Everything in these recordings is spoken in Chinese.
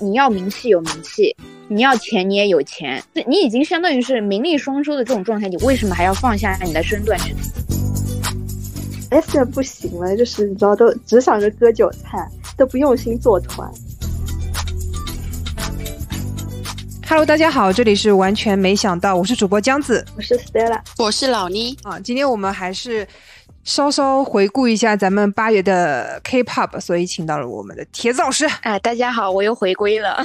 你要名气有名气，你要钱你也有钱，你已经相当于是名利双收的这种状态，你为什么还要放下你的身段去？S 不行了，就是你知道，都只想着割韭菜，都不用心做团。Hello，大家好，这里是完全没想到，我是主播江子，我是 Stella，我是老妮啊，今天我们还是。稍稍回顾一下咱们八月的 K-pop，所以请到了我们的铁子老师。哎，大家好，我又回归了，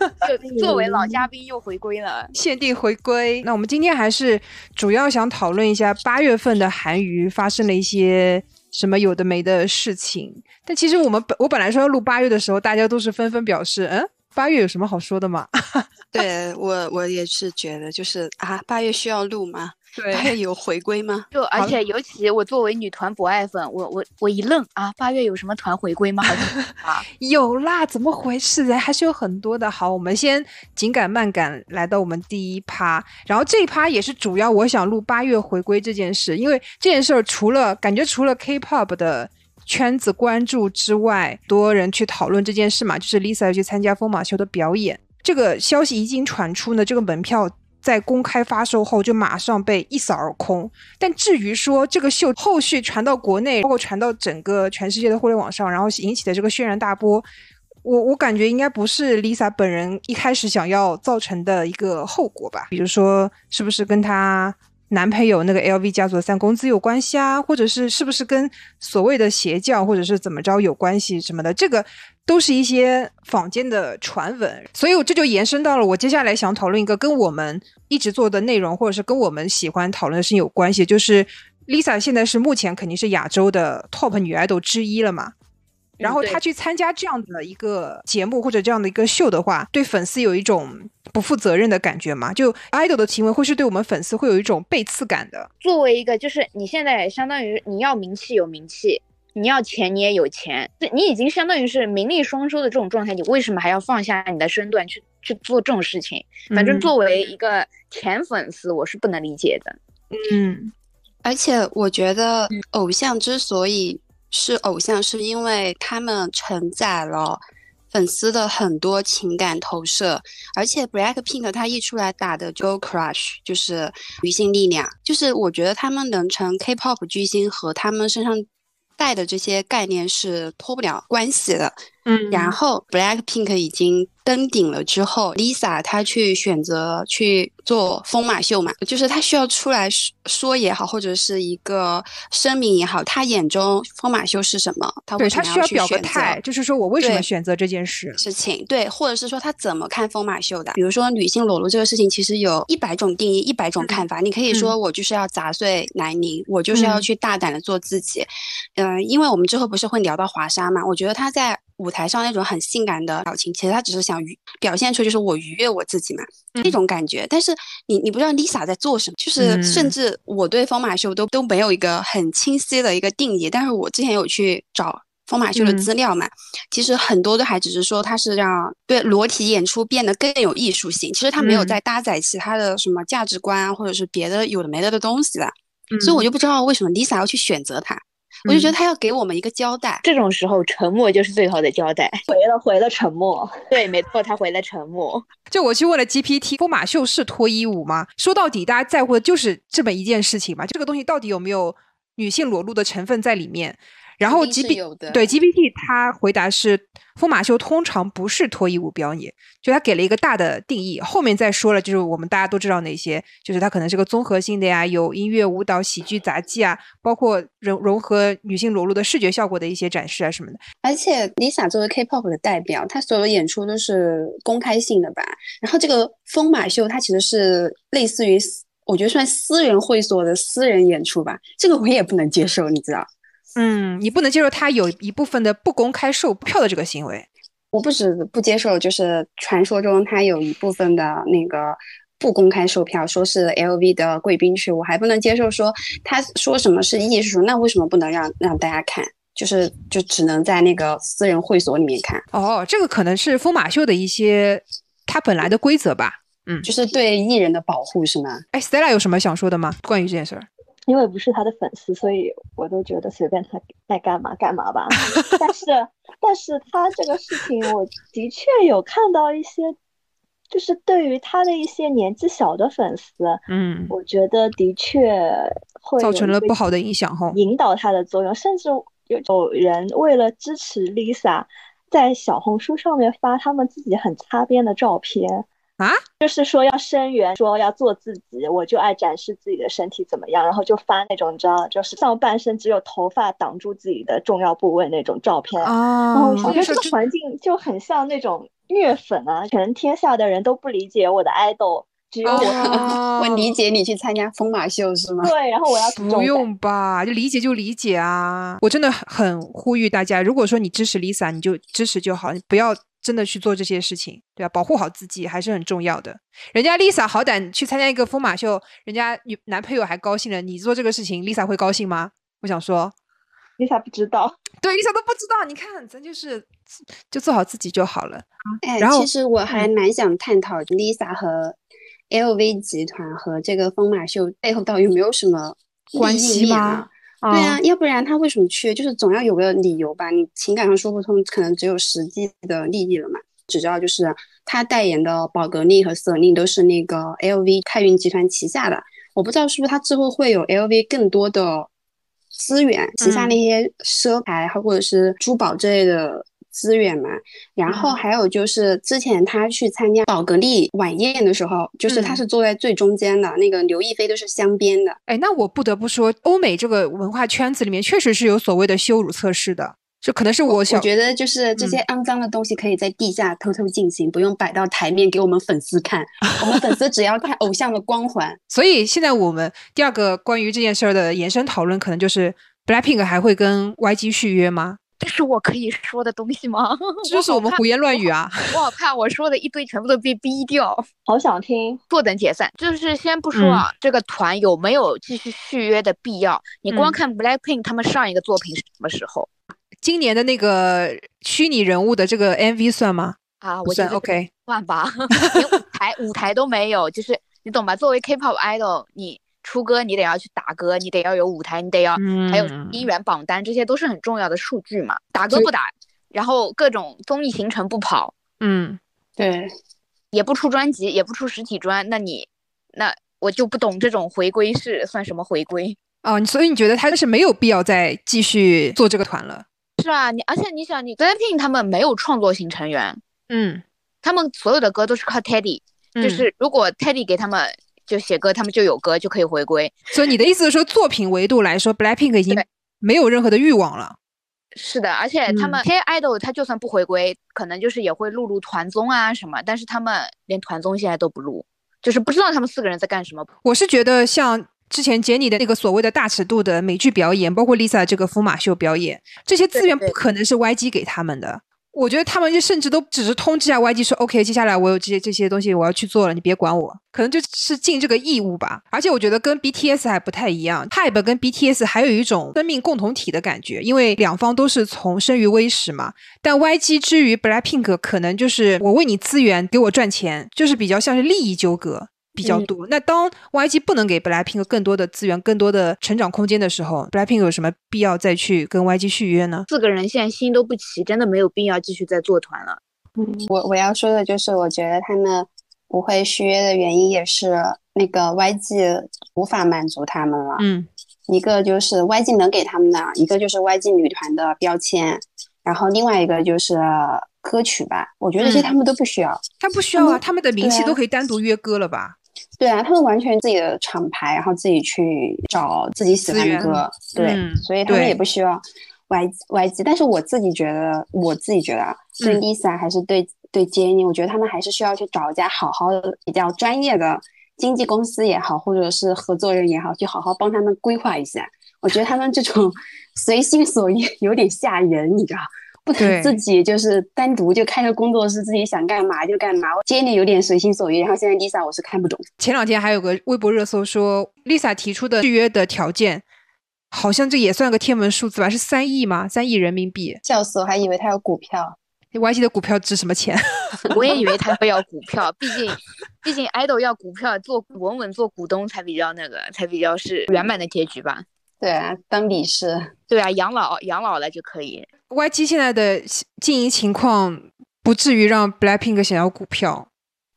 作为老嘉宾又回归了，限定回归。那我们今天还是主要想讨论一下八月份的韩娱发生了一些什么有的没的事情。但其实我们本我本来说要录八月的时候，大家都是纷纷表示，嗯，八月有什么好说的吗？对我我也是觉得，就是啊，八月需要录吗？八月有回归吗？就而且尤其我作为女团博爱粉，我我我一愣啊！八月有什么团回归吗？啊，有啦！怎么回事？人还是有很多的。好，我们先紧赶慢赶来到我们第一趴，然后这一趴也是主要我想录八月回归这件事，因为这件事儿除了感觉除了 K-pop 的圈子关注之外，多人去讨论这件事嘛，就是 Lisa 要去参加疯马秀的表演，这个消息一经传出呢，这个门票。在公开发售后就马上被一扫而空，但至于说这个秀后续传到国内，包括传到整个全世界的互联网上，然后引起的这个轩然大波，我我感觉应该不是 Lisa 本人一开始想要造成的一个后果吧？比如说，是不是跟她男朋友那个 LV 家族的三公子有关系啊？或者是是不是跟所谓的邪教或者是怎么着有关系什么的？这个。都是一些坊间的传闻，所以我这就延伸到了我接下来想讨论一个跟我们一直做的内容，或者是跟我们喜欢讨论的事情有关系。就是 Lisa 现在是目前肯定是亚洲的 top 女 idol 之一了嘛，然后她去参加这样的一个节目或者这样的一个秀的话，对粉丝有一种不负责任的感觉嘛？就 idol 的行为会是对我们粉丝会有一种背刺感的。作为一个，就是你现在相当于你要名气有名气。你要钱，你也有钱，你已经相当于是名利双收的这种状态，你为什么还要放下你的身段去去做这种事情？反正作为一个前粉丝，我是不能理解的。嗯，而且我觉得偶像之所以是偶像，是因为他们承载了粉丝的很多情感投射。而且 Blackpink 他一出来打的 g o l Crush 就是女性力量，就是我觉得他们能成 K-pop 巨星和他们身上。带的这些概念是脱不了关系的，嗯，然后 Black Pink 已经登顶了之后，Lisa 她去选择去。做疯马秀嘛，就是她需要出来说也好，或者是一个声明也好，她眼中疯马秀是什么？他对她需要表个态，就是说我为什么选择这件事事情？对，或者是说她怎么看疯马秀的？比如说女性裸露这个事情，其实有一百种定义，一百种看法。你可以说我就是要砸碎南宁，我就是要去大胆的做自己。嗯，因为我们之后不是会聊到华沙嘛？我觉得她在舞台上那种很性感的表情，其实他只是想愉表现出就是我愉悦我自己嘛，那种感觉。但是你你不知道 Lisa 在做什么，就是甚至我对疯马秀都都没有一个很清晰的一个定义。但是我之前有去找疯马秀的资料嘛，其实很多都还只是说它是让对裸体演出变得更有艺术性，其实它没有在搭载其他的什么价值观啊，或者是别的有的没的的东西的。所以我就不知道为什么 Lisa 要去选择它。我就觉得他要给我们一个交代，这种时候沉默就是最好的交代。回了，回了，沉默。对，没错，他回了沉默。就我去问了 GPT，疯马秀是脱衣舞吗？说到底，大家在乎的就是这么一件事情嘛。这个东西到底有没有女性裸露的成分在里面？然后 G P 对 G P T 他回答是疯马秀通常不是脱衣舞表演，就他给了一个大的定义，后面再说了，就是我们大家都知道哪些，就是它可能是个综合性的呀，有音乐、舞蹈、喜剧、杂技啊，包括融融合女性裸露的视觉效果的一些展示啊什么的。而且 Lisa 作为 K-pop 的代表，她所有的演出都是公开性的吧？然后这个疯马秀它其实是类似于我觉得算私人会所的私人演出吧，这个我也不能接受，你知道。嗯，你不能接受他有一部分的不公开售票的这个行为。我不止不接受，就是传说中他有一部分的那个不公开售票，说是 LV 的贵宾区，我还不能接受。说他说什么是艺术，那为什么不能让让大家看？就是就只能在那个私人会所里面看？哦，这个可能是疯马秀的一些他本来的规则吧。嗯，就是对艺人的保护是吗？哎，Stella 有什么想说的吗？关于这件事儿？因为不是他的粉丝，所以我都觉得随便他爱干嘛干嘛吧。但是，但是他这个事情，我的确有看到一些，就是对于他的一些年纪小的粉丝，嗯，我觉得的确会造成了不好的影响哈。引导他的作用，甚至有有人为了支持 Lisa，在小红书上面发他们自己很擦边的照片。啊，就是说要声援，说要做自己，我就爱展示自己的身体怎么样，然后就发那种你知道，就是上半身只有头发挡住自己的重要部位那种照片。然后哦我，觉得这个环境就很像那种虐粉啊，全天下的人都不理解我的爱豆，只有我。哦我理解你去参加疯马秀是吗？对，然后我要不用吧，就理解就理解啊！我真的很呼吁大家，如果说你支持 Lisa，你就支持就好，你不要真的去做这些事情，对吧、保护好自己还是很重要的。人家 Lisa 好歹去参加一个疯马秀，人家女男朋友还高兴了，你做这个事情，Lisa 会高兴吗？我想说，Lisa 不知道，对 Lisa 都不知道，你看咱就是就做好自己就好了。哎，然后其实我还蛮想探讨 Lisa 和 LV 集团和这个疯马秀背后到底有没有什么关系链吗啊？对啊，要不然他为什么去？就是总要有个理由吧。你情感上说不通，可能只有实际的利益了嘛。只知道就是他代言的宝格丽和瑟琳都是那个 LV 太运集团旗下的，我不知道是不是他之后会有 LV 更多的资源，旗下嗯那些奢牌或者是珠宝之类的资源嘛。然后嗯还有就是之前他去参加宝格丽晚宴的时候，就是他嗯是坐在最中间的，那个刘亦菲都是镶边的。哎，那我不得不说，欧美这个文化圈子里面确实是有所谓的羞辱测试的，这可能是我小我觉得就是这些肮脏的东西可以在地下偷偷进行，不用摆到台面给我们粉丝看。我们粉丝只要看偶像的光环。所以现在我们第二个关于这件事儿的延伸讨论，可能就是 Blackpink 还会跟 YG 续约吗？这是我可以说的东西吗？这就是我们胡言乱语啊！我好怕我说的一堆全部都被逼掉，好想听。坐等解散。就是先不说啊，这个团有没有继续续约的必要，你光嗯看 Blackpink 他们上一个作品是什么时候今年的那个虚拟人物的这个 MV 算吗？啊？我觉得 OK。算吧，连舞台舞台都没有，就是你懂吧？作为 K-pop idol，你出歌你得要去打歌，你得要有舞台，你得要还有嗯音源榜单，这些都是很重要的数据嘛。打歌不打，然后各种综艺行程不跑，嗯，对，也不出专辑，也不出实体专，那你那我就不懂这种回归是算什么回归？哦，你所以你觉得他是没有必要再继续做这个团了？是啊，你而且你想，你 Blackpink 他们没有创作型成员，嗯，他们所有的歌都是靠 Teddy，、就嗯是如果 Teddy 给他们就写歌，他们就有歌就可以回归。所以你的意思是说，作品维度来说，Blackpink 已经没有任何的欲望了。是的，而且他们 K idol 他就算不回归，可能就是也会录录团综啊什么，但是他们连团综现在都不录，就是不知道他们四个人在干什么。我是觉得像之前杰尼的那个所谓的大尺度的美剧表演，包括 Lisa 这个疯马秀表演，这些资源不可能是 YG 给他们的。我觉得他们就甚至都只是通知一下 YG 说，OK，接下来我有这些这些东西我要去做了，你别管我，可能就是尽这个义务吧。而且我觉得跟 BTS 还不太一样，HYBE 跟 BTS 还有一种生命共同体的感觉，因为两方都是从生于微时嘛。但 YG 之于 Blackpink 可能就是我为你资源，给我赚钱，就是比较像是利益纠葛。比较嗯多。那当 YG 不能给 Blackpink 更多的资源、更多的成长空间的时候，Blackpink 有什么必要再去跟 YG 续约呢？四个人现在心都不齐，真的没有必要继续再做团了。嗯，我我要说的就是，我觉得他们不会续约的原因也是那个 YG 无法满足他们了。嗯一个就是 YG 能给他们的，一个就是 YG 女团的标签，然后另外一个就是歌曲吧。我觉得这些嗯他们都不需要。他不需要啊，他们的名气都可以单独约歌了吧？对啊，他们完全自己的厂牌，然后自己去找自己喜欢的歌，对，嗯所以他们也不需要 Y YG。但是我自己觉得，我自己觉得啊，对嗯 Lisa 还是对对 Jennie，我觉得他们还是需要去找一家好好的、比较专业的经纪公司也好，或者是合作人也好，去好好帮他们规划一下。我觉得他们这种 随心所欲有点吓人，你知道。不对能自己就是单独就开个工作室，自己想干嘛就干嘛。Jennie 有点随心所欲，然后现在 Lisa 我是看不懂。前两天还有个微博热搜说，Lisa 提出的续约的条件，好像这也算个天文数字吧？是三亿吗？三亿人民币。笑死我，还以为他有股票。YG 的股票值什么钱？我也以为他会要股票，毕竟毕竟 idol 要股票做稳稳做股东才比较那个，才比较是圆满的结局吧。对啊，当理事。对啊，养老养老了就可以。YG 现在的经营情况不至于让 Blackpink 想要股票。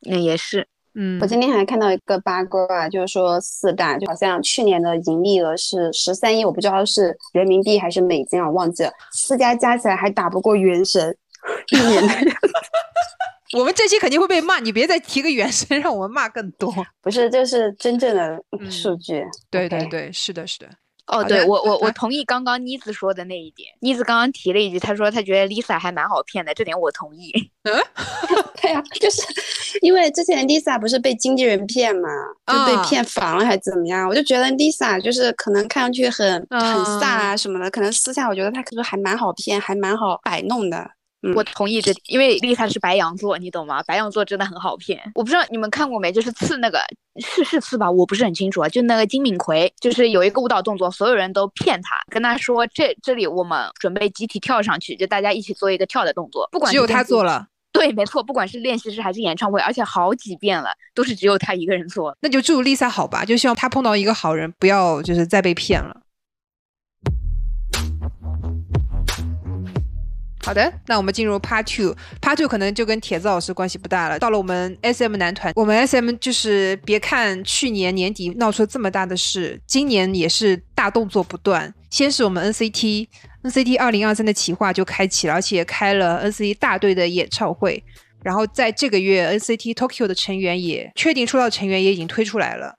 嗯也是。嗯，我今天还看到一个八卦，就是说四大就好像去年的盈利额是十三亿，我不知道是人民币还是美金啊，忘记了。四家加起来还打不过原神一年的。我们这期肯定会被骂，你别再提个原神，让我们骂更多。不是，这是真正的数据。对对对，是的，是的。哦，对我我我同意刚刚妮子说的那一点。妮子刚刚提了一句，她说她觉得 Lisa 还蛮好骗的，这点我同意。嗯，对呀，就是因为之前 Lisa 不是被经纪人骗嘛，就被骗房了还是怎么样？我就觉得 Lisa 就是可能看上去很很飒啊什么的，可能私下我觉得她可能还蛮好骗，还蛮好摆弄的。我同意这，因为丽萨是白羊座，你懂吗？白羊座真的很好骗。我不知道你们看过没，就是刺那个是是刺吧，我不是很清楚啊。就那个金敏奎，就是有一个舞蹈动作，所有人都骗他，跟他说这这里我们准备集体跳上去，就大家一起做一个跳的动作。不管只有他做了，对，没错，不管是练习室还是演唱会，而且好几遍了，都是只有他一个人做。那就祝丽萨好吧，就希望他碰到一个好人，不要就是再被骗了。好的，那我们进入 Part Two。Part Two 可能就跟铁子老师关系不大了。到了我们 SM 男团，我们 SM 就是别看去年年底闹出这么大的事，今年也是大动作不断。先是我们 NCT，NCT 二零二三的企划就开启了，而且开了 NCT 大队的演唱会。然后在这个月，NCT Tokyo 的成员也确定出道，成员也已经推出来了。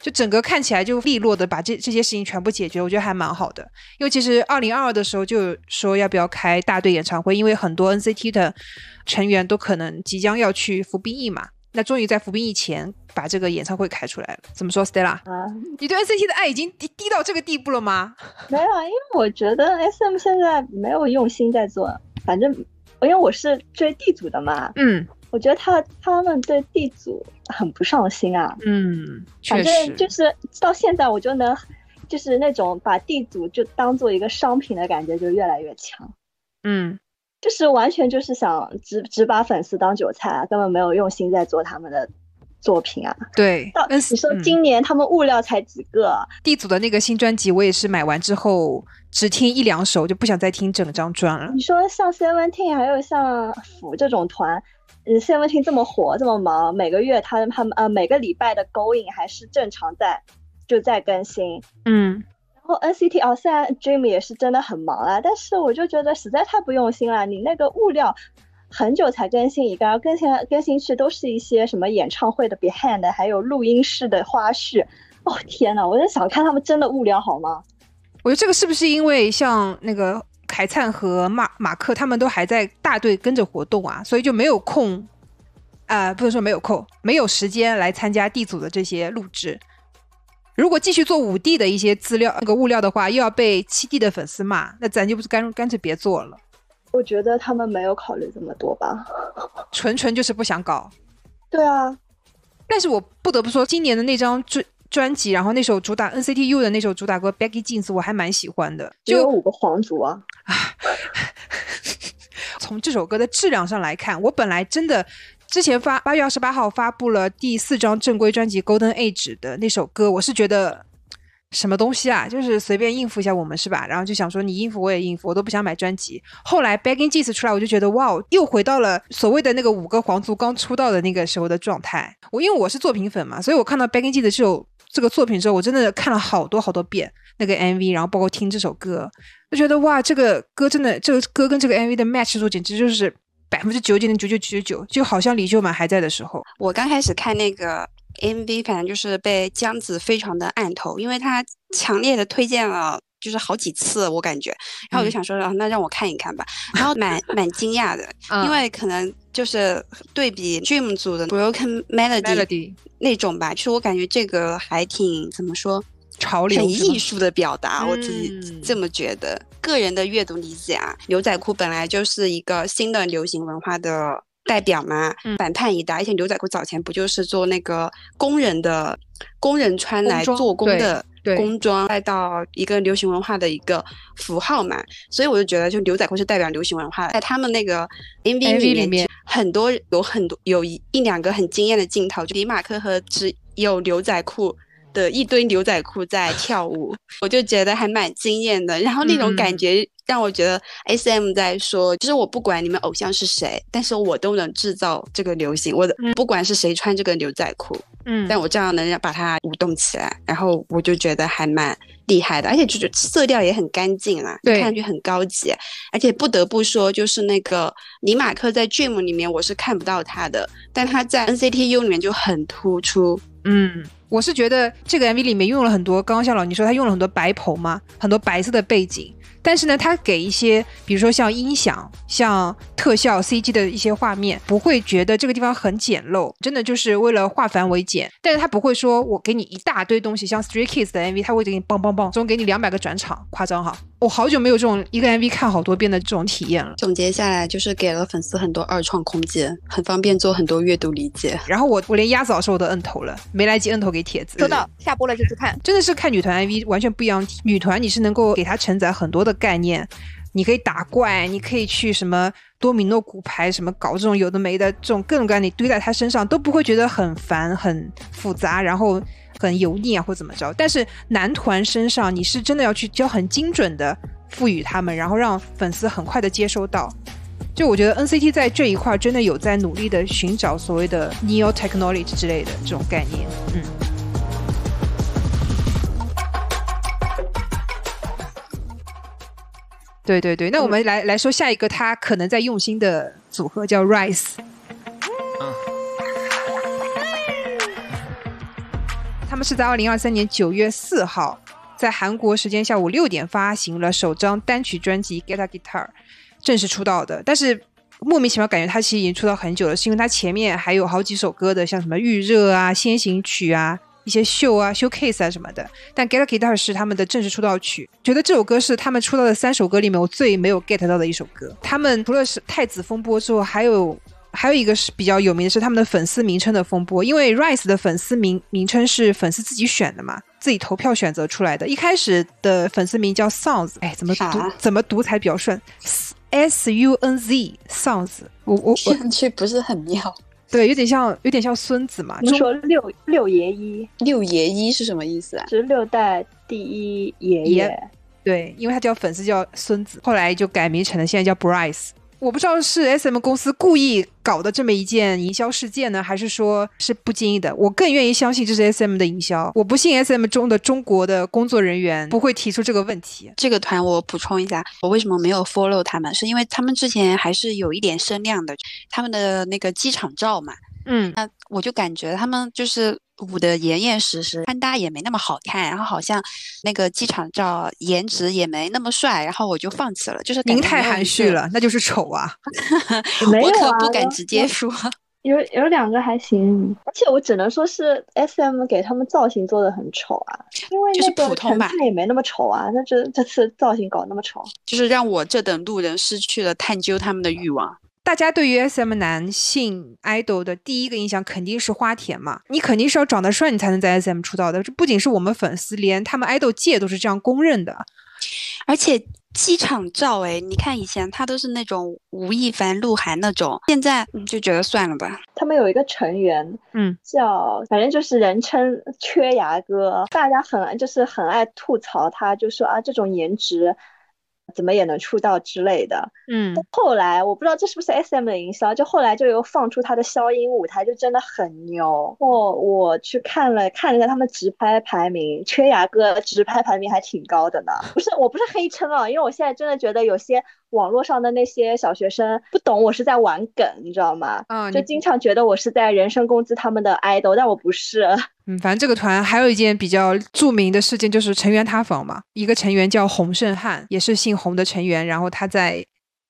就整个看起来就利落的把这这些事情全部解决，我觉得还蛮好的。因为其实二零二二的时候就说要不要开大队演唱会，因为很多 NCT 的成员都可能即将要去服兵役嘛。那终于在服兵役前把这个演唱会开出来了。怎么说，Stella？啊，你对 NCT 的爱已经低低到这个地步了吗？没有啊，因为我觉得 SM 现在没有用心在做。反正因为我是追 D 组的嘛，嗯。我觉得他他们对地主很不上心啊，嗯，反正就是到现在我就能，就是那种把地主就当做一个商品的感觉就越来越强，嗯，就是完全就是想只只把粉丝当韭菜啊，根本没有用心在做他们的作品啊。对，到你说今年他们物料才几个？地主的那个新专辑我也是买完之后只听一两首就不想再听整张专了。你说像 Seventeen 还有像腐这种团。嗯，Seventeen 这么火，这么忙，每个月他他们呃每个礼拜的 Going 还是正常在就在更新，嗯，然后 NCT 哦，虽然 Dream 也是真的很忙啊，但是我就觉得实在太不用心了。你那个物料很久才更新一个，更新更新去都是一些什么演唱会的 Behind，还有录音室的花絮。哦天呐，我在想看他们真的物料好吗？我觉得这个是不是因为像那个。凯灿和马马克他们都还在大队跟着活动啊，所以就没有空，呃，不能说没有空，没有时间来参加 D 组的这些录制。如果继续做五 D 的一些资料那个物料的话，又要被七 D 的粉丝骂，那咱就不是干干脆别做了。我觉得他们没有考虑这么多吧，纯纯就是不想搞。对啊，但是我不得不说，今年的那张专专辑，然后那首主打 NCT U 的那首主打歌《Baggy Jeans》，我还蛮喜欢的。就有五个皇族啊！从这首歌的质量上来看，我本来真的之前发八月二十八号发布了第四张正规专辑《Golden Age》的那首歌，我是觉得什么东西啊，就是随便应付一下我们是吧？然后就想说你应付我也应付，我都不想买专辑。后来《Baggy Jeans》出来，我就觉得哇，又回到了所谓的那个五个皇族刚出道的那个时候的状态。我因为我是作品粉嘛，所以我看到《Baggy Jeans》这首。这个作品之后，我真的看了好多好多遍那个 MV，然后包括听这首歌，就觉得哇，这个歌真的，这个歌跟这个 MV 的 match 度简直就是百分之九十九点九九九九九，就好像李秀满还在的时候。我刚开始看那个 MV，反正就是被江子非常的按头，因为他强烈的推荐了，就是好几次，我感觉，然后我就想说，啊那让我看一看吧，然后蛮蛮惊讶的，因为可能就是对比 Dream 组的 Broken Melody。那种吧，其实我感觉这个还挺怎么说，潮流很艺术的表达，我自己这么觉得。个人的阅读理解啊，牛仔裤本来就是一个新的流行文化的代表嘛，反叛一代。而且牛仔裤早前不就是做那个工人的工人穿来做工的对工装，再到一个流行文化的一个符号嘛，所以我就觉得，就牛仔裤是代表流行文化，在他们那个 MV MV 里里面很多有很多有一一两个很惊艳的镜头，就迪马克和只有牛仔裤。的一堆牛仔裤在 跳舞，我就觉得还蛮惊艳的。然后那种感觉让我觉得 S M 在说，就是我不管你们偶像是谁，但是我都能制造这个流行。我的不管是谁穿这个牛仔裤，嗯，但我照样能让把它舞动起来，然后我就觉得还蛮厉害的，而且就是色调也很干净啊，看上去很高级。而且不得不说，就是那个尼马克在 Dream 里面我是看不到他的，但他在 N C T U 里面就很突出。嗯，我是觉得这个 MV 里面用了很多，刚刚像老倪说，他用了很多白棚嘛，很多白色的背景。但是呢，他给一些，比如说像音响、像特效、CG 的一些画面，不会觉得这个地方很简陋，真的就是为了化繁为简。但是他不会说我给你一大堆东西，像 Stray Kids 的 MV，他会给你梆梆梆，总给你两百个转场，夸张哈。我好久没有这种一个 MV 看好多遍的这种体验了。总结下来就是给了粉丝很多二创空间，很方便做很多阅读理解。然后我我连鸭子老师我都摁头了，没来及摁头给帖子。收到，下播了就去看。真的是看女团 MV 完全不一样。女团你是能够给它承载很多的概念，你可以打怪，你可以去什么多米诺骨牌，什么搞这种有的没的这种各种各样，你堆在他身上都不会觉得很烦、很复杂，然后很油腻啊或怎么着。但是男团身上你是真的要去教很精准的赋予他们，然后让粉丝很快的接收到。就我觉得 NCT 在这一块真的有在努力的寻找所谓的 neo technology 之类的这种概念，嗯。对对对，那我们来来说下一个他可能在用心的组合叫 Rise。们是在二零二三年九月四号，在韩国时间下午六点发行了首张单曲专辑《Get a Guitar》，正式出道的。但是莫名其妙感觉他其实已经出道很久了，是因为他前面还有好几首歌的，像什么《预热》啊、《先行曲》啊。一些秀啊、showcase 啊什么的，但《Get a Guitar》是他们的正式出道曲。觉得这首歌是他们出道的三首歌里面我最没有 get 到的一首歌。他们除了是太子风波之后，还有还有一个是比较有名的是他们的粉丝名称的风波。因为 Rise 的粉丝名名称是粉丝自己选的嘛，自己投票选择出来的。一开始的粉丝名叫 Sounds，哎，怎么读怎么读才比较顺？S U N Z Sounds，我我听上去不是很妙。对，有点像，有点像孙子嘛。你们说六六爷一，六爷一是什么意思啊？是六代第一爷爷。对，因为他叫粉丝叫孙子，后来就改名成了现在叫 Bryce。我不知道是 S M 公司故意搞的这么一件营销事件呢，还是说是不经意的？我更愿意相信这是 S M 的营销。我不信 S M 中的中国的工作人员不会提出这个问题。这个团我补充一下，我为什么没有 follow 他们？是因为他们之前还是有一点声量的，他们的那个机场照嘛。嗯，那我就感觉他们就是捂的严严实实，穿搭也没那么好看，然后好像那个机场照颜值也没那么帅，然后我就放弃了。就是您太含蓄了，那就是丑啊！我可不敢直接说，有有两个还行，而且我只能说是 S M 给他们造型做的很丑啊，因为就是普通吧，也没那么丑啊。那这这次造型搞那么丑，就是让我这等路人失去了探究他们的欲望。大家对于 S M 男性 idol 的第一个印象肯定是花田嘛，你肯定是要长得帅，你才能在 S M 出道的。这不仅是我们粉丝，连他们 idol 界都是这样公认的。而且机场照，哎，你看以前他都是那种吴亦凡、鹿晗那种，现在就觉得算了吧。他们有一个成员，嗯，叫反正就是人称缺牙哥，大家很就是很爱吐槽他，就说啊这种颜值。怎么也能出道之类的，嗯，后来我不知道这是不是 S M 的营销，就后来就又放出他的消音舞台，就真的很牛。哦，我去看了看了一下他们直拍排名，缺牙哥直拍排名还挺高的呢。不是，我不是黑称啊，因为我现在真的觉得有些网络上的那些小学生不懂我是在玩梗，你知道吗？嗯，就经常觉得我是在人身攻击他们的 idol，但我不是。嗯，反正这个团还有一件比较著名的事件，就是成员塌房嘛。一个成员叫洪胜汉，也是姓洪的成员。然后他在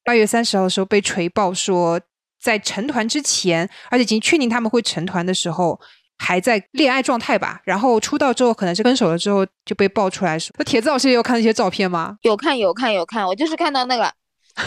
八月三十号的时候被锤爆说，在成团之前，而且已经确定他们会成团的时候，还在恋爱状态吧。然后出道之后，可能是分手了之后就被爆出来说。那铁子老师也有看那些照片吗？有看，有看，有看。我就是看到那个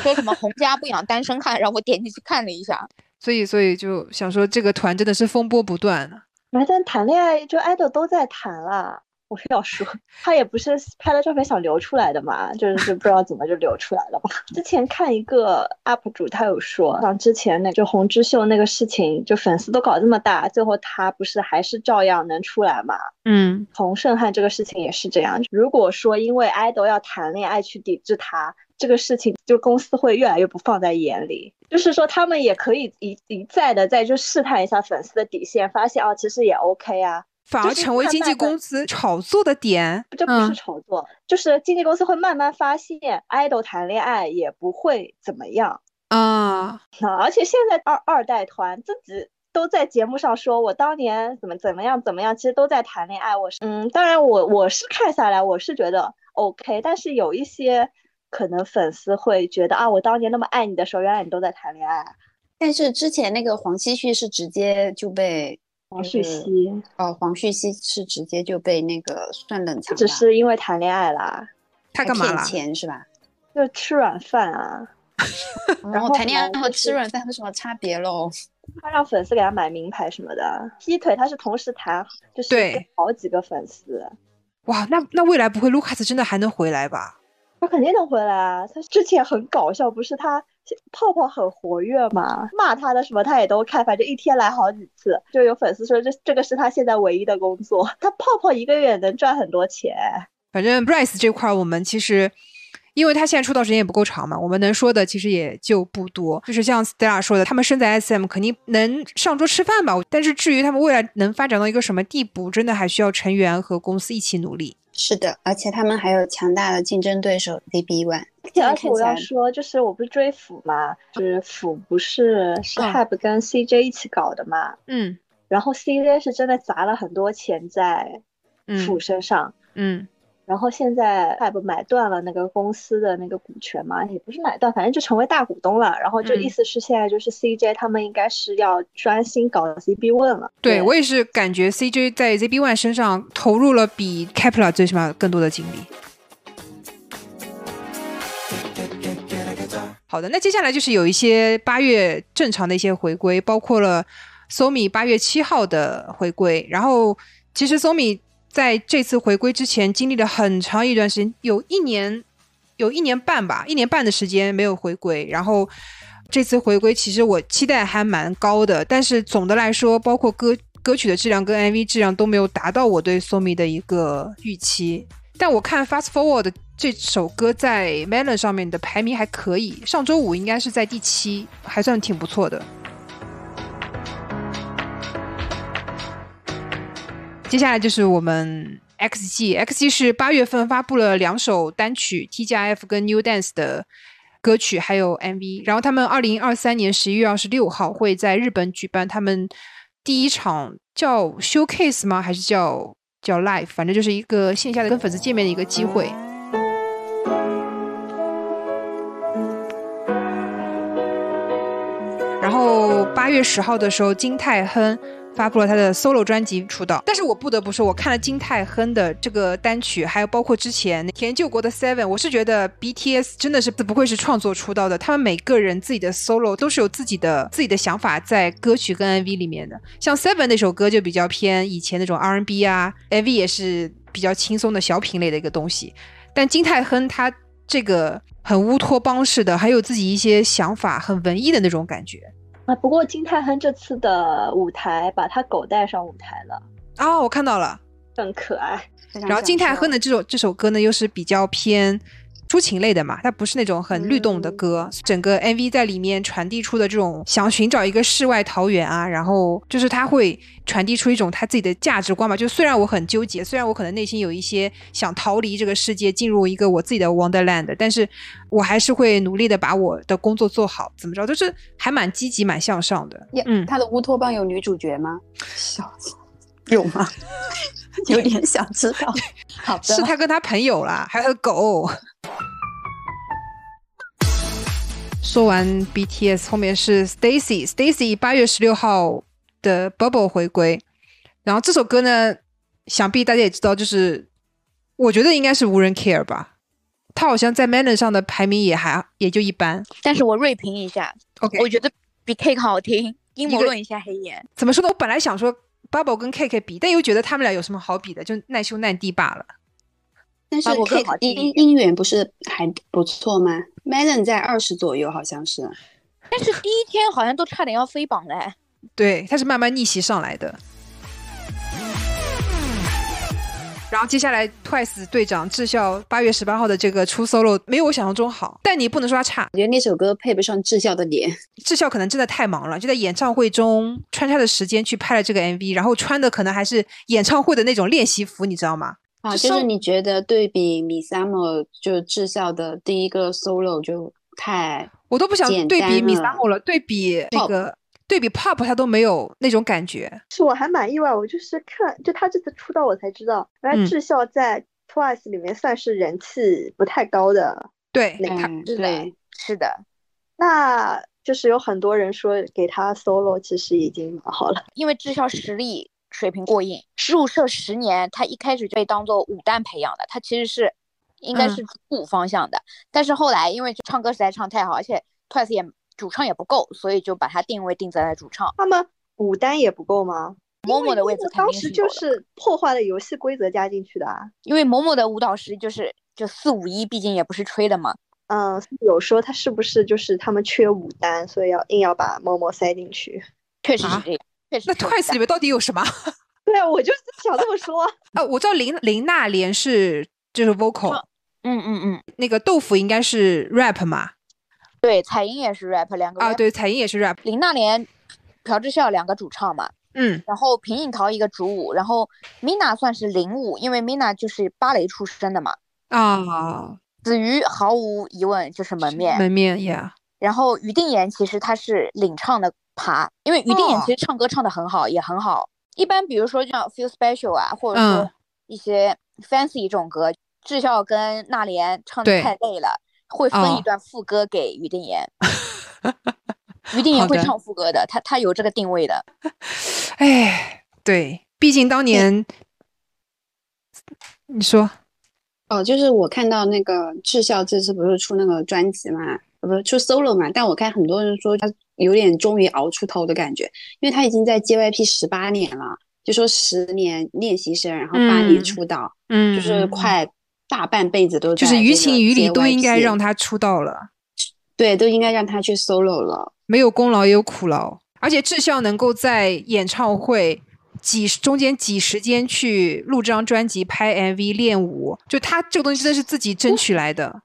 说什么洪家不养单身汉，然后我点进去看了一下。所以，所以就想说，这个团真的是风波不断。反正谈恋爱就 idol 都在谈了，我非要说，他也不是拍了照片想流出来的嘛，就是不知道怎么就流出来了嘛。之前看一个 UP 主，他有说，像之前那就红之秀那个事情，就粉丝都搞这么大，最后他不是还是照样能出来嘛？嗯，洪胜汉这个事情也是这样。如果说因为爱豆要谈恋爱去抵制他这个事情，就公司会越来越不放在眼里。就是说他们也可以一一再的再去试探一下粉丝的底线，发现啊，其实也 OK 啊。反而成为经纪公司炒作的点，这不是炒作，就是经纪公司会慢慢发现，idol 谈恋爱也不会怎么样啊 啊！而且现在二二代团自己都在节目上说，我当年怎么怎么样怎么样，其实都在谈恋爱。我是嗯，当然我我是看下来我是觉得 OK，但是有一些可能粉丝会觉得啊，我当年那么爱你的时候，原来你都在谈恋爱。但是之前那个黄希旭是直接就被。黄旭熙哦，黄旭熙是直接就被那个算冷藏，只是因为谈恋爱啦，他干嘛骗钱是吧？就吃软饭啊，然后谈恋爱和吃软饭有什么差别喽？他让粉丝给他买名牌什么的，劈腿他是同时谈，就是好几个粉丝。哇，那那未来不会卢卡斯真的还能回来吧？他肯定能回来啊！他之前很搞笑，不是他泡泡很活跃嘛，骂他的什么他也都看，反正一天来好几次。就有粉丝说这这个是他现在唯一的工作，他泡泡一个月能赚很多钱。反正 Bryce 这块我们其实，因为他现在出道时间也不够长嘛，我们能说的其实也就不多。就是像 Stella 说的，他们身在 SM 肯定能上桌吃饭吧，但是至于他们未来能发展到一个什么地步，真的还需要成员和公司一起努力。是的，而且他们还有强大的竞争对手 ZB One。而且我要说，就是我不是追腐嘛，就是腐不是是 Have 跟 CJ 一起搞的嘛，嗯，然后 CJ 是真的砸了很多钱在腐身上，嗯。然后现在他不买断了那个公司的那个股权嘛，也不是买断，反正就成为大股东了。然后就意思是现在就是 CJ 他们应该是要专心搞 ZB One 了。对我也是感觉 CJ 在 ZB One 身上投入了比 Kepler 最起码更多的精力。好的，那接下来就是有一些八月正常的一些回归，包括了 Somi 八月七号的回归。然后其实 Somi。在这次回归之前，经历了很长一段时间，有一年，有一年半吧，一年半的时间没有回归。然后这次回归，其实我期待还蛮高的，但是总的来说，包括歌歌曲的质量跟 MV 质量都没有达到我对 Somi 的一个预期。但我看 Fast Forward 这首歌在 Melon 上面的排名还可以，上周五应该是在第七，还算挺不错的。接下来就是我们 XG，XG 是八月份发布了两首单曲 T 加 F 跟 New Dance 的歌曲，还有 MV。然后他们二零二三年十一月二十六号会在日本举办他们第一场叫 Showcase 吗？还是叫叫 Live？反正就是一个线下的跟粉丝见面的一个机会。然后八月十号的时候，金泰亨。发布了他的 solo 专辑出道，但是我不得不说，我看了金泰亨的这个单曲，还有包括之前田救国的 Seven，我是觉得 BTS 真的是不愧是创作出道的，他们每个人自己的 solo 都是有自己的自己的想法在歌曲跟 MV 里面的。像 Seven 那首歌就比较偏以前那种 R N B 啊，MV 也是比较轻松的小品类的一个东西。但金泰亨他这个很乌托邦式的，还有自己一些想法，很文艺的那种感觉。啊，不过金泰亨这次的舞台把他狗带上舞台了啊，我看到了，很可爱。然后金泰亨的这首这首歌呢，又是比较偏。抒情类的嘛，它不是那种很律动的歌。整个 MV 在里面传递出的这种想寻找一个世外桃源啊，然后就是他会传递出一种他自己的价值观吧。就虽然我很纠结，虽然我可能内心有一些想逃离这个世界，进入一个我自己的 Wonderland，但是我还是会努力的把我的工作做好。怎么着，就是还蛮积极、蛮向上的。嗯，他的乌托邦有女主角吗？笑死，有吗？有点想知道。好的，是他跟他朋友啦，还有狗。说完 BTS，后面是 Stacy，Stacy 八月十六号的 Bubble 回归，然后这首歌呢，想必大家也知道，就是我觉得应该是无人 care 吧，他好像在 Manner 上的排名也还也就一般，但是我锐评一下，OK，我觉得比 Cake 好听，阴谋论一下黑岩，怎么说呢？我本来想说。Bubble 跟 KK 比，但又觉得他们俩有什么好比的，就难兄难弟罢了。但是 Bubble 更 K 好听一音音源不是还不错吗？Melon 在二十左右，好像是。但是第一天好像都差点要飞榜嘞。对，他是慢慢逆袭上来的。然后接下来 Twice 队长智孝八月十八号的这个出 solo 没有我想象中好，但你不能说他差。我觉得那首歌配不上智孝的脸。智孝可能真的太忙了，就在演唱会中穿插的时间去拍了这个 MV，然后穿的可能还是演唱会的那种练习服，你知道吗？啊，就就是是你觉得对比米 Summer 就智孝的第一个 solo 就太我都不想对比米单了 Summer 了，对比那个对比 Pop 他都没有那种感觉。是我还蛮意外，我就是看就他这次出道，我才知道原嗯来智孝在 Twice 里面算是人气不太高的。对，那他对，是的，那就是有很多人说给他 solo 其实已经蛮好了。因为智孝实力水平过硬，入社十年，他一开始就被当做舞旦培养的，他其实是应该嗯是主舞方向的，但是后来因为唱歌实在唱太好，而且 Twice 也主唱也不够，所以就把它定位定在了主唱。他们舞担也不够吗？某某的位置当时就是破坏了游戏规则加进去的啊。因为某某的舞蹈实力就是就四五一，毕竟也不是吹的嘛。嗯，有说他是不是就是他们缺舞担，所以要硬要把某某塞进去？啊确实是这样，确实那 Twice 里面到底有什么？对啊，我就是想这么说。啊，我知道林林娜莲是就是 vocal，、嗯嗯嗯，那个豆腐应该是 rap 嘛？对，彩英也是 rap，两个啊对，彩英也是 rap。林娜莲、朴智孝两个主唱嘛，嗯，然后平井桃一个主舞，然后 Mina 算是领舞，因为 Mina 就是芭蕾出身的嘛。啊，子瑜毫无疑问就是门面，门面呀，然后于定妍其实他是领唱的爬，因为于定妍哦其实唱歌唱的很好，也很好。一般比如说像 Feel Special 啊，或者说嗯一些 Fancy 这种歌，智孝跟娜莲唱的太累了，会分哦。一段副歌给于定妍。于定言会唱副歌的，他他有这个定位的。哎，对，毕竟当年，你说。哦，就是我看到那个智孝这次不是出那个专辑嘛，呃，不是出 solo 嘛，但我看很多人说他有点终于熬出头的感觉，因为他已经在 JYP 十八年了，就说十年练习生，然后八年嗯。出道，嗯，就是快大半辈子都就是于情于理都应该让他出道了，对，都应该让他去 solo 了。没有功劳也有苦劳，而且志孝能够在演唱会几中间挤时间去录这张专辑、拍 MV、练舞，就他这个东西真的是自己争取来的。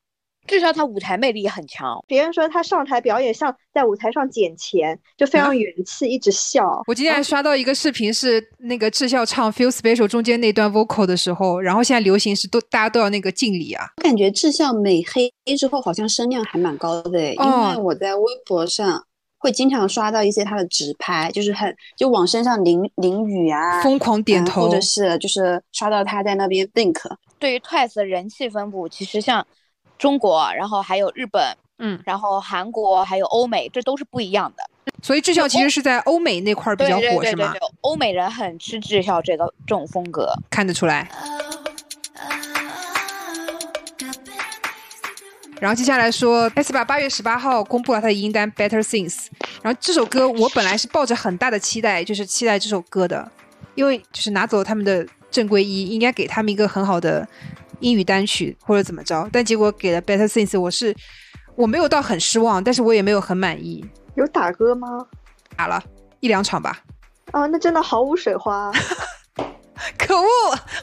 至少他舞台魅力很强。别人说他上台表演像在舞台上捡钱，就非啊常元气，一直笑。我今天还刷到一个视频，是那个智孝唱《Feel Special》中间那段 vocal 的时候，然后现在流行是都大家都要那个敬礼啊。我感觉智孝美黑之后好像声量还蛮高的诶，因哦为我在微博上会经常刷到一些他的直拍，就是很就往身上淋淋雨啊，疯狂点嗯头，或者是就是刷到他在那边 think，对于 Twice 的人气分布，其实像中国，然后还有日本，嗯，然后韩国，还有欧美，这都是不一样的。所以智孝其实是在欧美那块儿比较火，是吗对对对对？，欧美人很吃智孝这个这种风格。看得出来。然后接下来说 s 八八月十八号公布了他的音单《Better Things》，然后这首歌我本来是抱着很大的期待，就是期待这首歌的，因为就是拿走他们的正规一，应该给他们一个很好的英语单曲或者怎么着，但结果给了《Better Things》，我是我没有到很失望，但是我也没有很满意，有打歌吗？打了一两场吧。啊，那真的毫无水花，可恶，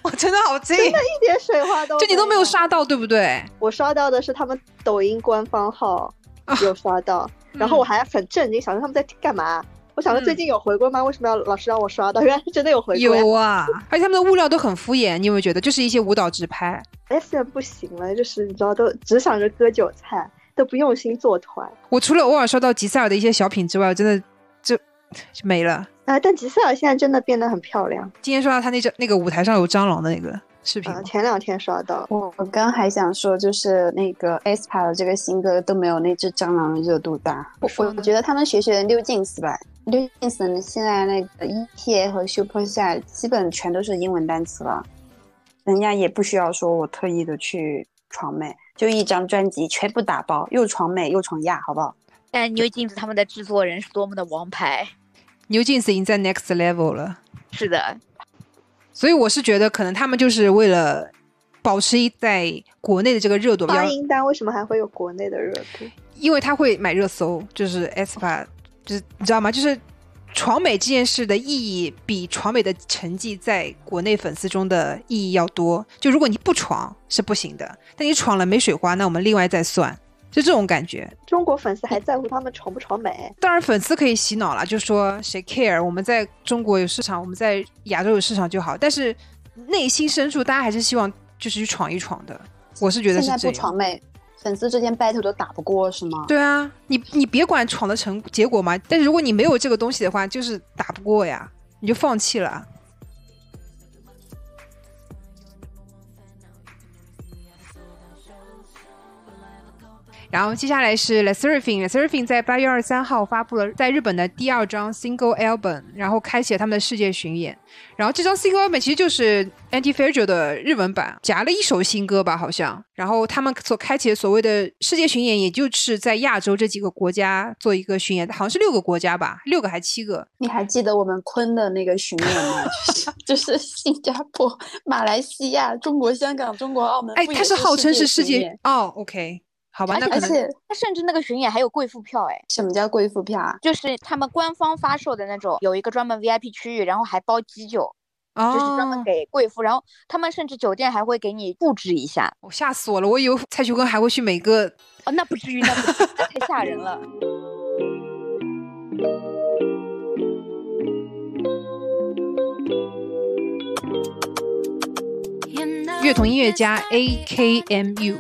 我真的好气，一点水花都就你都没有有。刷到，对不对？我刷到的是他们抖音官方号啊有刷到，然后我还很震惊，想说他们在干嘛？我想说最嗯近有回归吗？为什么要老是让我刷到？原来是真的有回归。有啊，而且他们的物料都很敷衍，你有没有觉得？就是一些舞蹈直拍。S M 不行了，就是你知道，都只想着割韭菜，都不用心做团。我除了偶尔刷到吉赛尔的一些小品之外，真的就就没了。啊、但吉赛尔现在真的变得很漂亮。今天刷到他那张那个舞台上有蟑螂的那个视频啊、，前两天刷到，我我刚还想说，就是那个 aespa 的这个新歌都没有那只蟑螂的热度大。我我觉得他们学学 New Jeans 吧，New Jeans 现在那个 ETA 和 Super 下基本全都是英文单词了，人家也不需要说我特意的去闯美，就一张专辑全部打包，又闯美又闯亚，好不好？但 New Jeans 他们的制作人是多么的王牌，New Jeans 已经在 next level 了。是的，所以我是觉得，可能他们就是为了保持在国内的这个热度，发音单为什么还会有国内的热度？因为他会买热搜，就是 aespa，就是你知道吗？就是闯美这件事的意义比闯美的成绩在国内粉丝中的意义要多。就如果你不闯是不行的，但你闯了没水花，那我们另外再算。就这种感觉，中国粉丝还在乎他们闯不闯美？当然，粉丝可以洗脑了，就说谁 care？我们在中国有市场，我们在亚洲有市场就好。但是内心深处，大家还是希望就是去闯一闯的。我是觉得现在不闯美，粉丝之间 battle 都打不过是吗？对啊，你你别管闯的成结果嘛，但是如果你没有这个东西的话，就是打不过呀，你就放弃了。然后接下来是 l e s e r f i n l e s e r f i n 在八月二十三号发布了在日本的第二张 single album，然后开启了他们的世界巡演。然后这张 single album 其实就是 Anti Fragile 的日文版，夹了一首新歌吧，好像。然后他们所开启的所谓的世界巡演，也就是在亚洲这几个国家做一个巡演，好像是六个国家吧，六个还七个？你还记得我们坤的那个巡演吗？就是新加坡、马来西亚、中国香港、中国澳门。哎，他是号称是世界哦，OK。好吧，那而且他甚至那个巡演还有贵妇票哎，什么叫贵妇票啊？就是他们官方发售的那种，有一个专门 VIP 区域，然后还包基酒，就是专门给贵妇，然后他们甚至酒店还会给你布置一下。我吓死我了，我以为蔡徐坤还会去每个，哦，那不至于，那不那太吓人了。乐童音乐家 AKMU。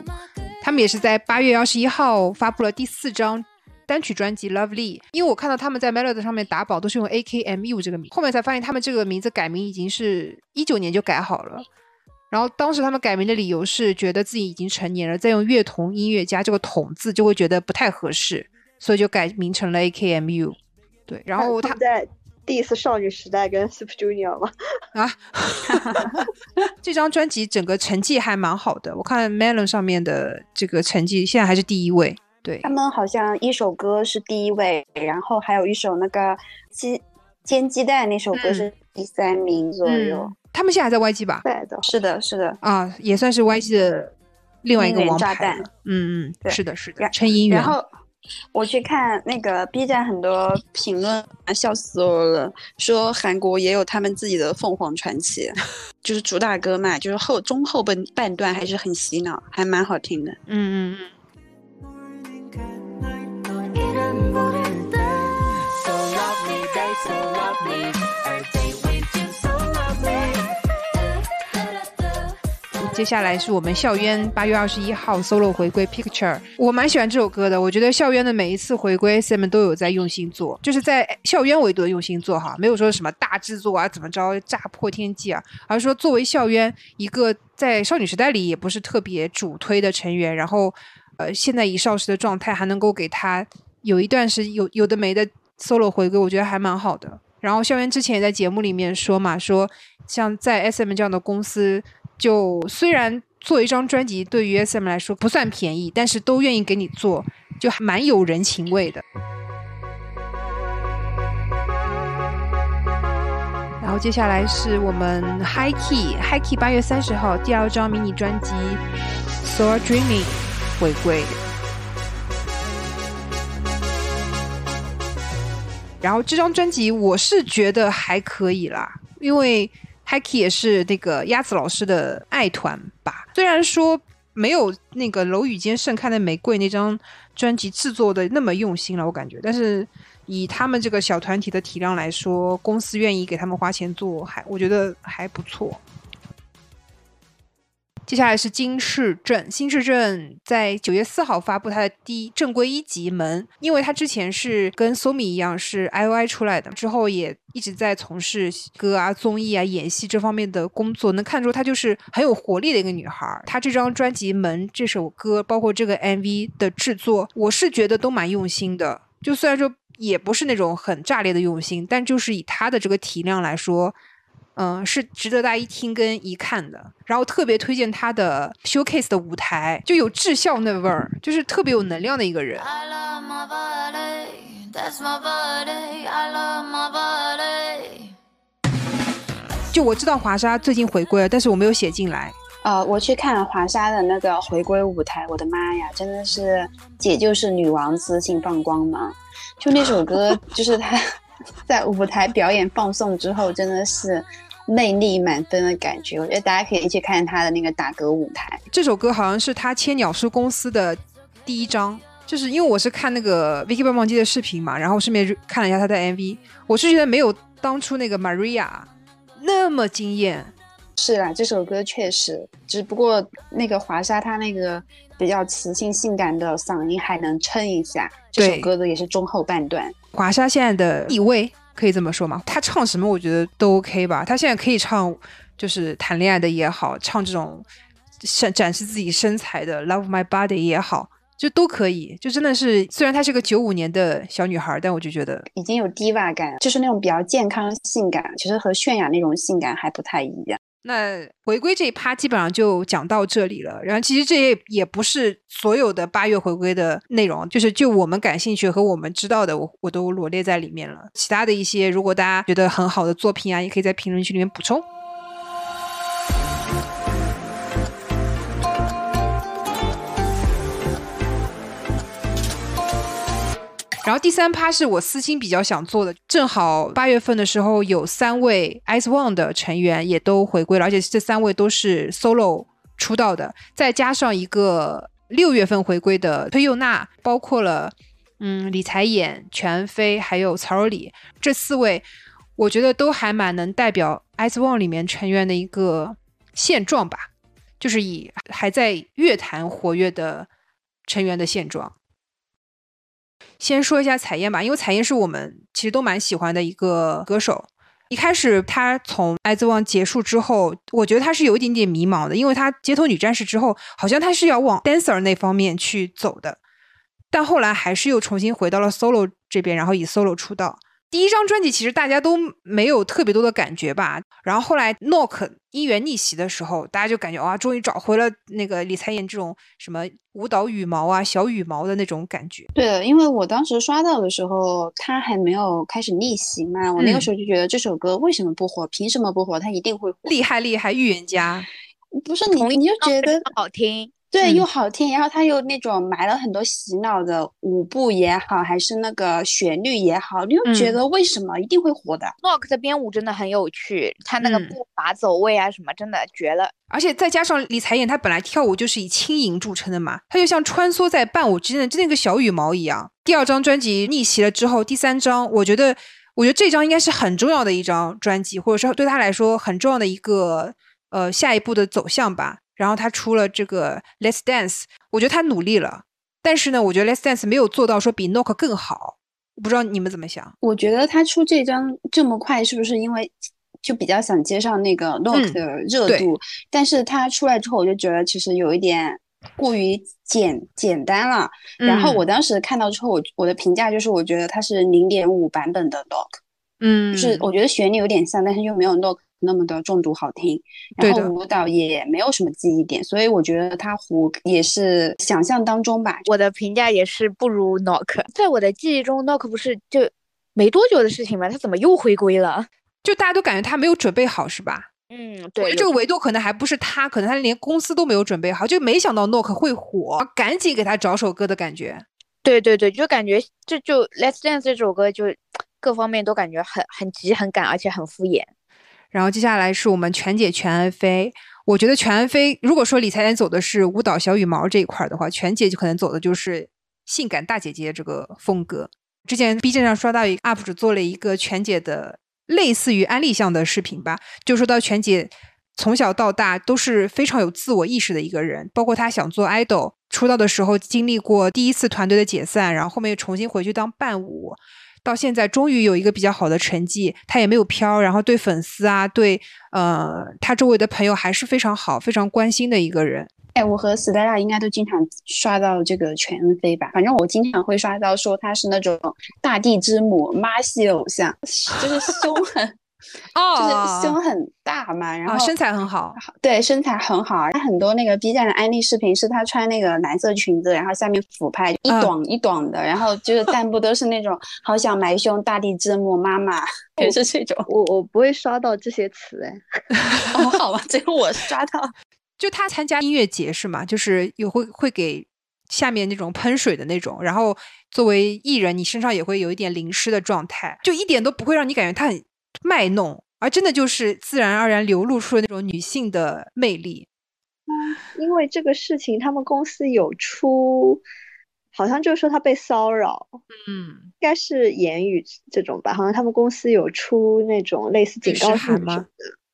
他们也是在八月二十一号发布了第四张单曲专辑《Lovely》，因为我看到他们在 Melody 上面打榜都是用 AKMU 这个名，后面才发现他们这个名字改名已经是一九年就改好了。然后当时他们改名的理由是觉得自己已经成年了，再用乐童音乐家这个“童”字就会觉得不太合适，所以就改名成了 AKMU。对，然后他在。第一次少女时代跟 Super Junior 吗？啊，这张专辑整个成绩还蛮好的，我看 Melon 上面的这个成绩现在还是第一位。对他们好像一首歌是第一位，然后还有一首那个鸡煎鸡蛋那首歌是第三名左右。他们现在还在 YG 吧？对的，是的，是的啊，也算是 YG 的另外一个王牌。嗯嗯，是的，是的，陈音源。然后。我去看那个 B 站很多评论，笑死我了。说韩国也有他们自己的凤凰传奇，就是主打歌嘛，就是后中后半半段还是很洗脑，还蛮好听的。嗯嗯嗯。接下来是我们校渊八月二十一号 solo 回归 Picture，我蛮喜欢这首歌的。我觉得校渊的每一次回归，SM 都有在用心做，就是在校渊维度的用心做哈，没有说什么大制作啊，怎么着炸破天际啊，而是说作为校渊一个在少女时代里也不是特别主推的成员，然后呃现在以少时的状态还能够给他有一段是有有的没的 solo 回归，我觉得还蛮好的。然后校园之前也在节目里面说嘛，说像在 SM 这样的公司。就虽然做一张专辑对于 SM 来说不算便宜，但是都愿意给你做，就还蛮有人情味的。然后接下来是我们 Hikey Hikey 八月三十号第二张迷你专辑《So Dreaming》回归。然后这张专辑我是觉得还可以啦，因为。Haki 也是那个鸭子老师的爱团吧，虽然说没有那个楼宇间盛开的玫瑰那张专辑制作的那么用心了，我感觉，但是以他们这个小团体的体量来说，公司愿意给他们花钱做，还我觉得还不错。接下来是金世镇，金世镇在九月四号发布他的第一正规一级《门》，因为他之前是跟 Somi 一样是 IOI 出来的，之后也一直在从事歌啊、综艺啊、演戏这方面的工作，能看出她就是很有活力的一个女孩。她这张专辑《门》这首歌，包括这个 MV 的制作，我是觉得都蛮用心的。就虽然说也不是那种很炸裂的用心，但就是以她的这个体量来说。嗯，是值得大家一听跟一看的。然后特别推荐他的 showcase 的舞台，就有智孝那味儿，就是特别有能量的一个人。That's my body, I love my body. 就我知道华莎最近回归了，但是我没有写进来。呃，我去看华莎的那个回归舞台，我的妈呀，真的是姐就是女王自信放光芒。就那首歌，就是她在舞台表演放送之后，真的是魅力满分的感觉。我觉得大家可以一起看他的那个打歌舞台。这首歌好像是他千鸟叔公司的第一张，就是因为我是看那个 Vicky 棒棒鸡的视频嘛，然后顺便看了一下他的 MV，我是觉得没有当初那个 Maria 那么惊艳。是啦，这首歌确实，只不过那个华莎她那个比较磁性性感的嗓音还能撑一下。这首歌的也是中后半段。华莎现在的地位可以这么说吗？她唱什么我觉得都 OK 吧。她现在可以唱，就是谈恋爱的也好，唱这种展展示自己身材的 Love My Body 也好，就都可以。就真的是，虽然她是个九五年的小女孩，但我就觉得已经有 diva 感，就是那种比较健康性感，其实和泫雅那种性感还不太一样。那回归这一趴基本上就讲到这里了，然后其实这也也不是所有的八月回归的内容，就是就我们感兴趣和我们知道的，我我都罗列在里面了。其他的一些，如果大家觉得很好的作品啊，也可以在评论区里面补充。然后第三趴是我私心比较想做的，正好八月份的时候有三位 Ice One 的成员也都回归了，而且这三位都是 solo 出道的，再加上一个六月份回归的崔佑娜，包括了嗯李才演、全飞还有曹柔里这四位，我觉得都还蛮能代表 Ice One 里面成员的一个现状吧，就是以还在乐坛活跃的成员的现状。先说一下彩燕吧，因为彩燕是我们其实都蛮喜欢的一个歌手。一开始她从《爱之王》结束之后，我觉得她是有一点点迷茫的，因为她街头女战士之后，好像她是要往 dancer 那方面去走的，但后来还是又重新回到了 solo 这边，然后以 solo 出道。第一张专辑其实大家都没有特别多的感觉吧，然后后来 Nok 因缘逆袭的时候，大家就感觉哇，终于找回了那个李彩妍这种什么舞蹈羽毛啊、小羽毛的那种感觉。对的，因为我当时刷到的时候，他还没有开始逆袭嘛，我那个时候就觉得这首歌为什么不火？凭什么不火？他一定会火，厉害厉害，预言家。不是你，你就觉得好听。对，又好听，然后他又那种埋了很多洗脑的舞步也好，还是那个旋律也好，你又觉得为什么一定会火的？Nok 的编舞真的很有趣，他那个步伐走位啊什么，真的绝了。而且再加上李彩妍，她本来跳舞就是以轻盈著称的嘛，她就像穿梭在伴舞之间的就那个小羽毛一样。第二张专辑逆袭了之后，第三张，我觉得，我觉得这张应该是很重要的一张专辑，或者说对他来说很重要的一个呃下一步的走向吧。然后他出了这个 Let's Dance，我觉得他努力了，但是呢，我觉得 Let's Dance 没有做到说比 Nok 更好。不知道你们怎么想？我觉得他出这张这么快，是不是因为就比较想接上那个 Nok 的热度？但是他出来之后，我就觉得其实有一点过于简简单了。然后我当时看到之后，我我的评价就是，我觉得它是零点五版本的 Nok，嗯，就是我觉得旋律有点像，但是又没有 Nok。那么的重读好听，然后舞蹈也没有什么记忆点，所以我觉得他糊也是想象当中吧。我的评价也是不如 Knock，在我的记忆中，Knock 不是就没多久的事情吗？他怎么又回归了？就大家都感觉他没有准备好，是吧？嗯，对。这个维度可能还不是他，可能他连公司都没有准备好，就没想到 Nok 会火，赶紧给他找首歌的感觉。对对对，就感觉这就 Let's Dance 这首歌就各方面都感觉很很急很赶，而且很敷衍。然后接下来是我们全姐全安飞，我觉得全安飞如果说李彩妍走的是舞蹈小羽毛这一块的话，全姐就可能走的就是性感大姐姐这个风格。之前 B 站上刷到一个 UP 主做了一个全姐的类似于安利向的视频吧，就说到全姐从小到大都是非常有自我意识的一个人，包括她想做 idol，出道的时候经历过第一次团队的解散，然后后面又重新回去当伴舞。到现在终于有一个比较好的成绩，他也没有飘，然后对粉丝啊，对呃他周围的朋友还是非常好、非常关心的一个人。哎，我和斯黛拉应该都经常刷到这个全恩飞吧？反正我经常会刷到说他是那种大地之母、妈系偶像，就是凶狠哦，就是胸很大嘛，然后身材很好，对身材很好。他很多那个 B 站的安利视频是他穿那个蓝色裙子，然后下面俯拍一短一短的，然后就是弹幕都是那种好想埋胸、大地之母、妈妈，也是这种。我我不会刷到这些词哎，哦，好吧，只有我刷到。就他参加音乐节是吗？就是有会会给下面那种喷水的那种，然后作为艺人，你身上也会有一点淋湿的状态，就一点都不会让你感觉他很卖弄，而真的就是自然而然流露出了那种女性的魅力。嗯，因为这个事情，他们公司有出，好像就是说他被骚扰，嗯，应该是言语这种吧，好像他们公司有出那种类似警告函吗？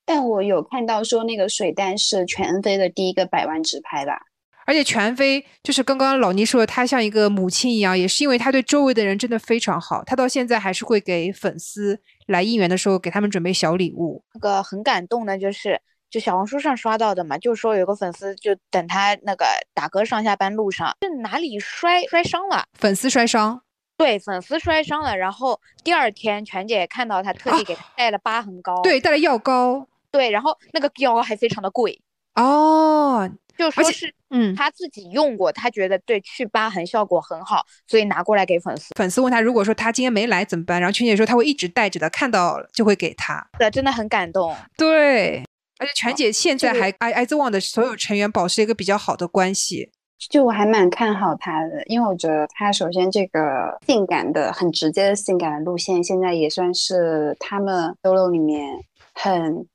但我有看到说那个水弹是全飞的第一个百万直拍吧，而且全飞就是刚刚老倪说的，他像一个母亲一样，也是因为他对周围的人真的非常好，他到现在还是会给粉丝来应援的时候给他们准备小礼物。那个很感动的，就是就小红书上刷到的嘛，就是说有个粉丝就等他那个打歌上下班路上是哪里摔摔伤了，粉丝摔伤，对，粉丝摔伤了，然后第二天全姐看到他特地给他带了疤痕膏，对，带了药膏。对，然后那个药还非常的贵哦，就说是嗯他自己用过，他觉得对去疤痕效果很好，所以拿过来给粉丝。粉丝问他，如果说他今天没来怎么办？然后全姐说他会一直带着的，看到就会给他。对，真的很感动。对，而且全姐现在还爱爱 one 的所有成员保持一个比较好的关系，就我还蛮看好他的，因为我觉得他首先这个性感的、很直接的性感的路线，现在也算是他们 solo 里面很。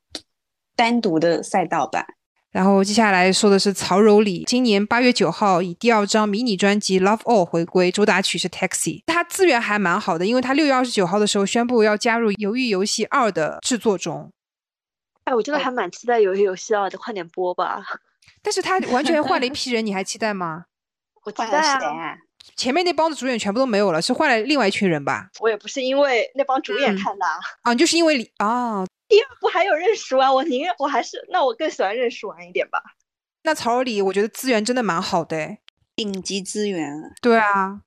单独的赛道吧。然后接下来说的是曹柔里，今年八月九号以第二张迷你专辑《Love All》回归，主打曲是《Taxi》。他资源还蛮好的，因为他六月二十九号的时候宣布要加入《鱿鱼游戏二》的制作中。哎，我真的还蛮期待《鱿鱼游戏二》的，快点播吧。但是他完全换了一 批人，你还期待吗？我期待啊。前面那帮子主演全部都没有了，是换了另外一群人吧？我也不是因为那帮主演看的啊，就是因为李啊。第二部还有认识完，我宁愿我还是那我更喜欢认识完一点吧。那曹里我觉得资源真的蛮好的，顶级资源。对啊，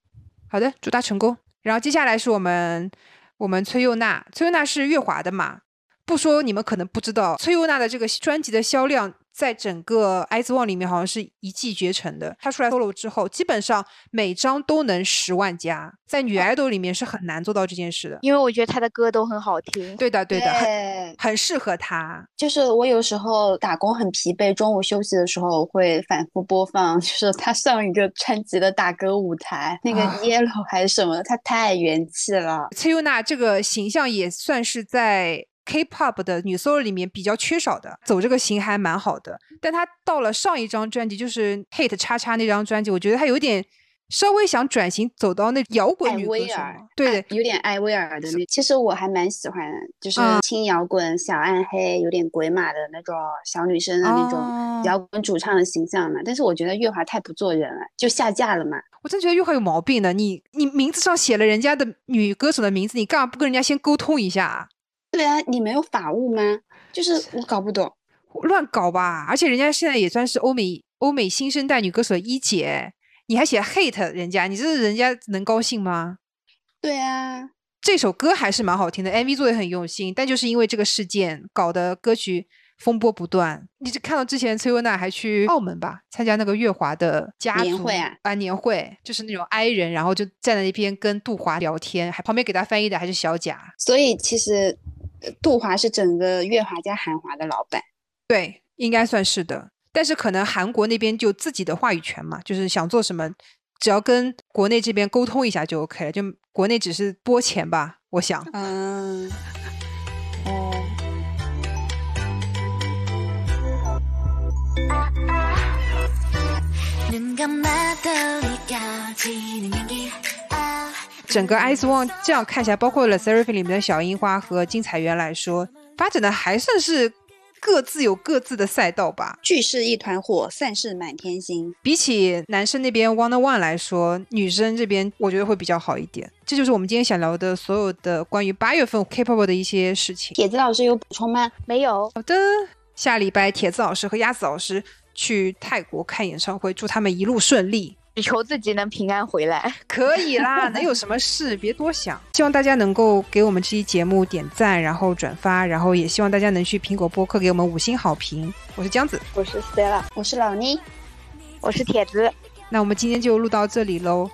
好的，祝他成功。然后接下来是我们我们崔佑娜，崔佑娜是乐华的嘛？不说你们可能不知道，崔佑娜的这个专辑的销量。在整个《IZ ONE》里面，好像是一骑绝尘的。他出来 solo 之后，基本上每张都能十万加。在女 idol 里面是很难做到这件事的，因为我觉得他的歌都很好听。对的，对的，很很适合他。就是我有时候打工很疲惫，中午休息的时候会反复播放，就是 他上一个专辑的打歌舞台，那个 Yellow 还是什么，他太元气了。崔优娜这个形象也算是在。K-pop 的女 solo 里面比较缺少的，走这个型还蛮好的。但她到了上一张专辑，就是 Hate 叉叉那张专辑，我觉得她有点稍微想转型，走到那摇滚女歌手，对，有点艾薇儿的那。其实我还蛮喜欢，就是轻摇滚、小暗黑、有点鬼马的那种小女生的那种摇滚主唱的形象嘛。但是我觉得月华太不做人了，就下架了嘛。我真觉得月华有毛病的，你你名字上写了人家的女歌手的名字，你干嘛不跟人家先沟通一下？对啊，你没有法务吗？就是我搞不懂，乱搞吧！而且人家现在也算是欧美欧美新生代女歌手一姐，你还写 hate 人家，你这是人家能高兴吗？对啊，这首歌还是蛮好听的，MV 做的很用心，但就是因为这个事件搞得歌曲风波不断。你看到之前崔优娜还去澳门吧，参加那个月华的家年会啊，啊年会，就是那种 I 人，然后就站在那边跟杜华聊天，还旁边给他翻译的还是小贾，所以其实。杜华是整个乐华加韩华的老板，对，应该算是的。但是可能韩国那边就自己的话语权嘛，就是想做什么，只要跟国内这边沟通一下就 OK 了。就国内只是拨钱吧，我想。嗯。哦。整个 Ice One 这样看起来，包括了 Seraphim 里面的小樱花和金彩媛来说，发展的还算是各自有各自的赛道吧。聚是一团火，散是满天星。比起男生那边 One One 来说，女生这边我觉得会比较好一点。这就是我们今天想聊的所有的关于八月份 K-pop 的一些事情。铁子老师有补充吗？没有。好的，下礼拜铁子老师和鸭子老师去泰国看演唱会，祝他们一路顺利。求自己能平安回来。可以啦，能有什么事？别多想。希望大家能够给我们这期节目点赞，然后转发，然后也希望大家能去苹果播客给我们五星好评。我是姜子，我是 Stella，我是老妮，我是铁子。那我们今天就录到这里喽。